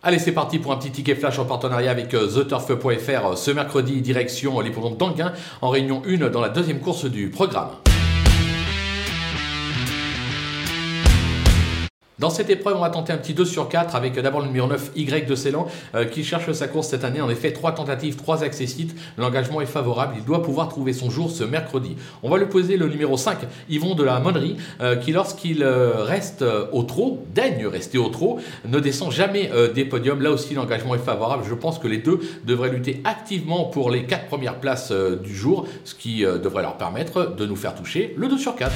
Allez, c'est parti pour un petit ticket flash en partenariat avec euh, TheTurf.fr ce mercredi, direction l'hippodrome d'Anguin, en réunion 1 dans la deuxième course du programme. Dans cette épreuve, on va tenter un petit 2 sur 4 avec d'abord le numéro 9 Y de Ceylan euh, qui cherche sa course cette année. En effet, 3 tentatives, 3 accessites. L'engagement est favorable. Il doit pouvoir trouver son jour ce mercredi. On va lui poser le numéro 5, Yvon de la Monnerie, euh, qui lorsqu'il euh, reste au trot, daigne rester au trot, ne descend jamais des podiums. Là aussi, l'engagement est favorable. Je pense que les deux devraient lutter activement pour les 4 premières places du jour, ce qui devrait leur permettre de nous faire toucher le 2 sur 4.